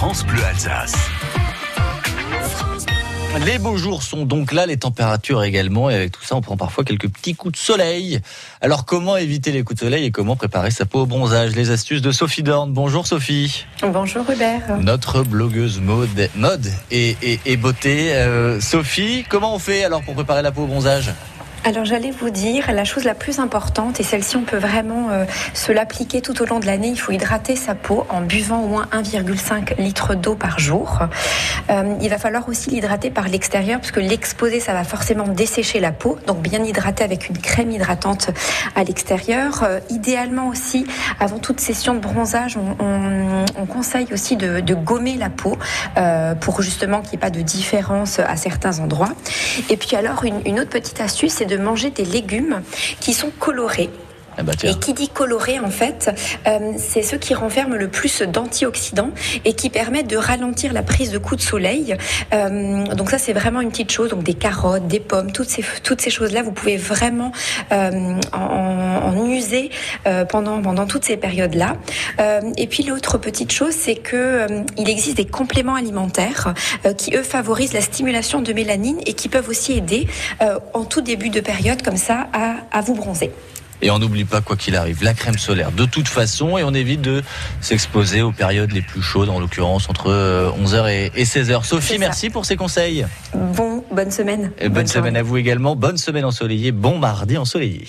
France Bleu Alsace. Les beaux jours sont donc là, les températures également, et avec tout ça, on prend parfois quelques petits coups de soleil. Alors, comment éviter les coups de soleil et comment préparer sa peau au bronzage? Les astuces de Sophie Dorn. Bonjour Sophie. Bonjour Hubert. Notre blogueuse mode, mode et, et, et beauté. Euh, Sophie, comment on fait alors pour préparer la peau au bronzage? Alors j'allais vous dire, la chose la plus importante, et celle-ci on peut vraiment euh, se l'appliquer tout au long de l'année, il faut hydrater sa peau en buvant au moins 1,5 litre d'eau par jour. Euh, il va falloir aussi l'hydrater par l'extérieur, parce que l'exposer, ça va forcément dessécher la peau, donc bien hydrater avec une crème hydratante à l'extérieur. Euh, idéalement aussi, avant toute session de bronzage, on, on, on conseille aussi de, gommer la peau, pour justement qu'il n'y ait pas de différence à certains endroits. Et puis alors, une, une autre petite astuce, c'est de manger des légumes qui sont colorés. Ah bah et qui dit coloré, en fait, euh, c'est ceux qui renferment le plus d'antioxydants et qui permettent de ralentir la prise de coups de soleil. Euh, donc ça, c'est vraiment une petite chose. Donc des carottes, des pommes, toutes ces, toutes ces choses-là, vous pouvez vraiment euh, en, user pendant, pendant toutes ces périodes-là. Et puis l'autre petite chose, c'est que il existe des compléments alimentaires qui, eux, favorisent la stimulation de mélanine et qui peuvent aussi aider en tout début de période comme ça à vous bronzer. Et on n'oublie pas, quoi qu'il arrive, la crème solaire de toute façon et on évite de s'exposer aux périodes les plus chaudes, en l'occurrence entre 11h et 16h. Sophie, merci pour ces conseils. Bon, bonne semaine. Et bonne, bonne semaine à vous également. Bonne semaine ensoleillée. Bon mardi ensoleillé.